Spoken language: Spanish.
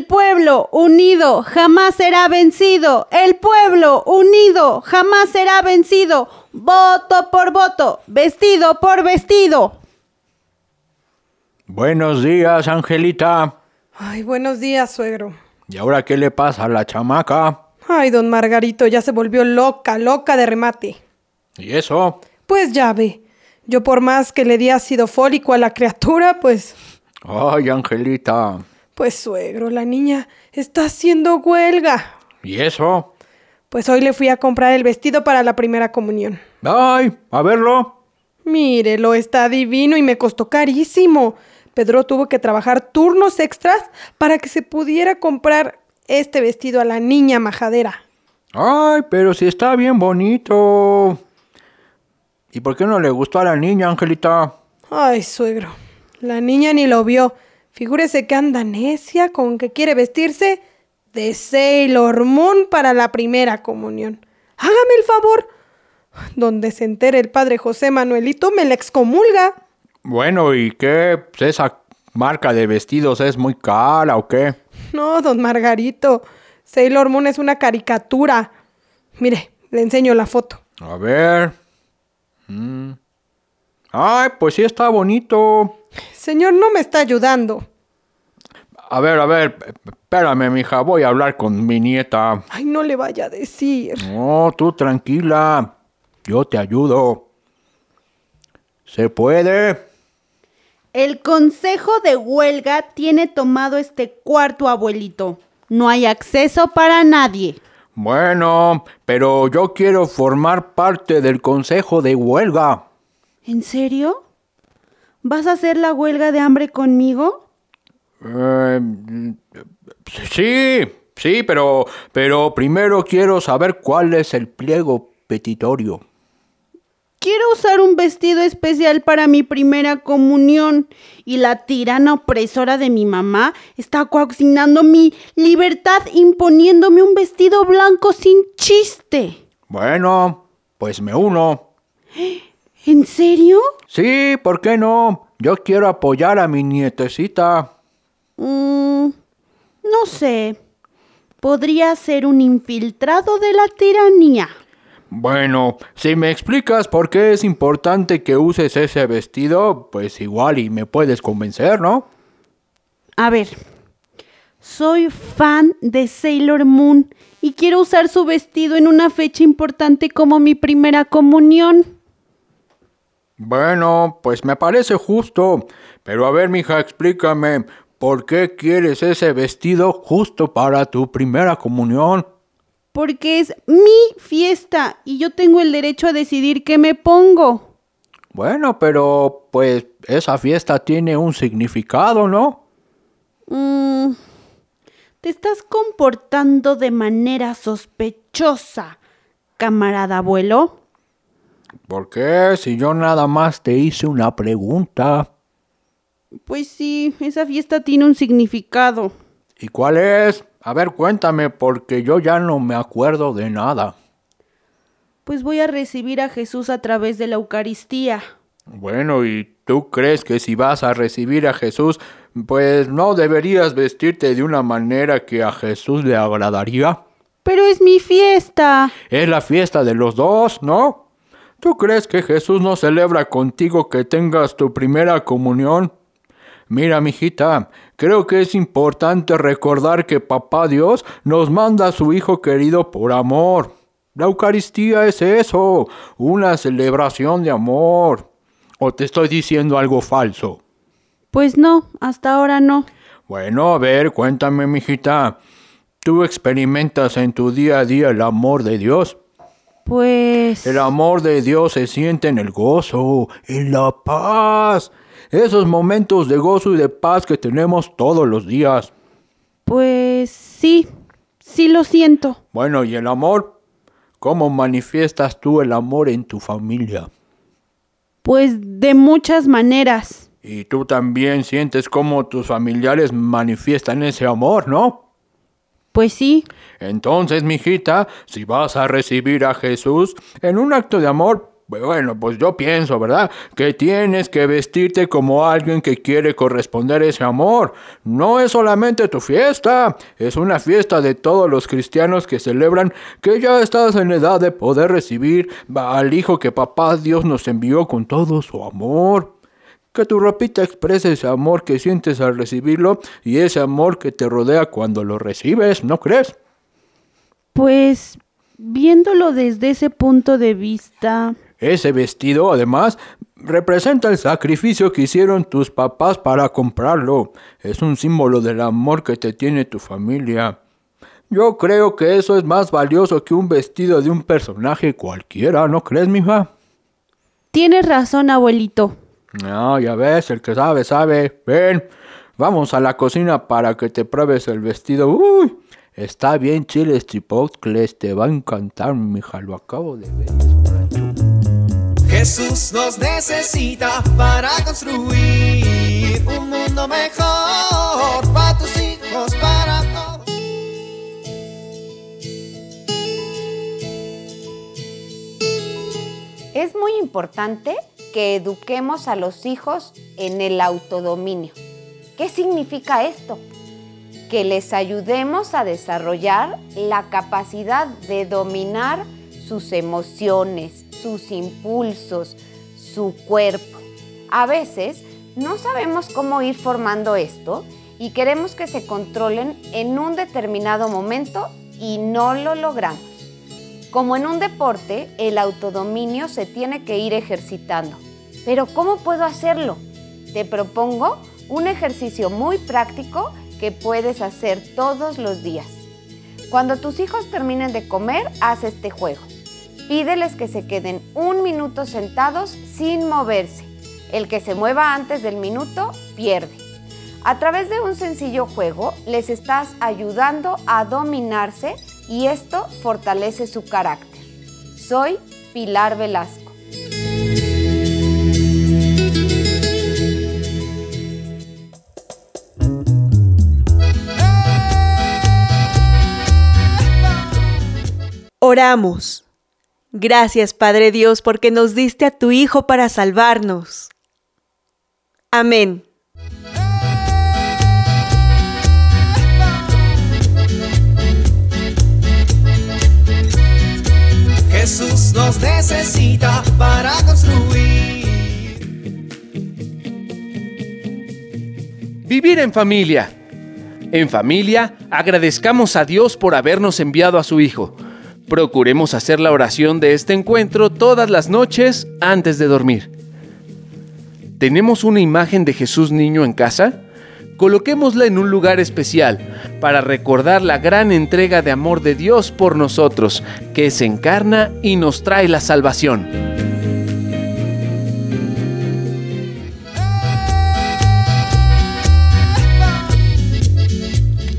El pueblo unido jamás será vencido. El pueblo unido jamás será vencido. Voto por voto, vestido por vestido. Buenos días, Angelita. Ay, buenos días, suegro. ¿Y ahora qué le pasa a la chamaca? Ay, don Margarito ya se volvió loca, loca de remate. ¿Y eso? Pues ya ve. Yo por más que le di ácido fólico a la criatura, pues... Ay, Angelita. Pues suegro, la niña está haciendo huelga. ¿Y eso? Pues hoy le fui a comprar el vestido para la primera comunión. Ay, a verlo. Mírelo, está divino y me costó carísimo. Pedro tuvo que trabajar turnos extras para que se pudiera comprar este vestido a la niña majadera. Ay, pero si está bien bonito. ¿Y por qué no le gustó a la niña, Angelita? Ay, suegro, la niña ni lo vio. Figúrese que anda necia con que quiere vestirse de Sailor Moon para la primera comunión. Hágame el favor. Donde se entere el padre José Manuelito me la excomulga. Bueno, ¿y qué? Pues ¿Esa marca de vestidos es muy cara o qué? No, don Margarito. Sailor Moon es una caricatura. Mire, le enseño la foto. A ver. Mm. Ay, pues sí está bonito. Señor, no me está ayudando. A ver, a ver, espérame, mija, voy a hablar con mi nieta. Ay, no le vaya a decir. No, tú tranquila. Yo te ayudo. ¿Se puede? El consejo de huelga tiene tomado este cuarto, abuelito. No hay acceso para nadie. Bueno, pero yo quiero formar parte del consejo de huelga. ¿En serio? ¿Vas a hacer la huelga de hambre conmigo? Eh, sí, sí, pero, pero primero quiero saber cuál es el pliego petitorio. Quiero usar un vestido especial para mi primera comunión y la tirana opresora de mi mamá está coaxinando mi libertad imponiéndome un vestido blanco sin chiste. Bueno, pues me uno. ¿En serio? Sí, ¿por qué no? Yo quiero apoyar a mi nietecita. Mm, no sé. Podría ser un infiltrado de la tiranía. Bueno, si me explicas por qué es importante que uses ese vestido, pues igual y me puedes convencer, ¿no? A ver, soy fan de Sailor Moon y quiero usar su vestido en una fecha importante como mi primera comunión. Bueno, pues me parece justo. Pero a ver, mija, explícame, ¿por qué quieres ese vestido justo para tu primera comunión? Porque es mi fiesta y yo tengo el derecho a decidir qué me pongo. Bueno, pero pues esa fiesta tiene un significado, ¿no? Mm, te estás comportando de manera sospechosa, camarada abuelo. ¿Por qué? Si yo nada más te hice una pregunta. Pues sí, esa fiesta tiene un significado. ¿Y cuál es? A ver, cuéntame, porque yo ya no me acuerdo de nada. Pues voy a recibir a Jesús a través de la Eucaristía. Bueno, ¿y tú crees que si vas a recibir a Jesús, pues no deberías vestirte de una manera que a Jesús le agradaría? Pero es mi fiesta. Es la fiesta de los dos, ¿no? ¿Tú crees que Jesús no celebra contigo que tengas tu primera comunión? Mira, mijita, creo que es importante recordar que Papá Dios nos manda a su Hijo querido por amor. La Eucaristía es eso, una celebración de amor. ¿O te estoy diciendo algo falso? Pues no, hasta ahora no. Bueno, a ver, cuéntame, mijita. ¿Tú experimentas en tu día a día el amor de Dios? Pues... El amor de Dios se siente en el gozo, en la paz. Esos momentos de gozo y de paz que tenemos todos los días. Pues sí, sí lo siento. Bueno, ¿y el amor? ¿Cómo manifiestas tú el amor en tu familia? Pues de muchas maneras. Y tú también sientes cómo tus familiares manifiestan ese amor, ¿no? Pues sí. Entonces, mijita, si vas a recibir a Jesús en un acto de amor, bueno, pues yo pienso, ¿verdad? Que tienes que vestirte como alguien que quiere corresponder ese amor. No es solamente tu fiesta, es una fiesta de todos los cristianos que celebran que ya estás en edad de poder recibir al Hijo que papá Dios nos envió con todo su amor. Que tu ropita exprese ese amor que sientes al recibirlo y ese amor que te rodea cuando lo recibes, ¿no crees? Pues viéndolo desde ese punto de vista... Ese vestido, además, representa el sacrificio que hicieron tus papás para comprarlo. Es un símbolo del amor que te tiene tu familia. Yo creo que eso es más valioso que un vestido de un personaje cualquiera, ¿no crees, mija? Tienes razón, abuelito. No, ya ves, el que sabe, sabe. Ven, vamos a la cocina para que te pruebes el vestido. Uy, está bien chiles chipotles, te va a encantar, mija, lo acabo de ver. Jesús nos necesita para construir un mundo mejor para tus hijos, para todos. Es muy importante que eduquemos a los hijos en el autodominio. ¿Qué significa esto? Que les ayudemos a desarrollar la capacidad de dominar sus emociones, sus impulsos, su cuerpo. A veces no sabemos cómo ir formando esto y queremos que se controlen en un determinado momento y no lo logramos. Como en un deporte, el autodominio se tiene que ir ejercitando. Pero ¿cómo puedo hacerlo? Te propongo un ejercicio muy práctico que puedes hacer todos los días. Cuando tus hijos terminen de comer, haz este juego. Pídeles que se queden un minuto sentados sin moverse. El que se mueva antes del minuto pierde. A través de un sencillo juego les estás ayudando a dominarse y esto fortalece su carácter. Soy Pilar Velasco. Oramos. Gracias, Padre Dios, porque nos diste a tu Hijo para salvarnos. Amén. Jesús nos necesita para construir. Vivir en familia. En familia, agradezcamos a Dios por habernos enviado a su Hijo. Procuremos hacer la oración de este encuentro todas las noches antes de dormir. ¿Tenemos una imagen de Jesús niño en casa? Coloquémosla en un lugar especial para recordar la gran entrega de amor de Dios por nosotros, que se encarna y nos trae la salvación.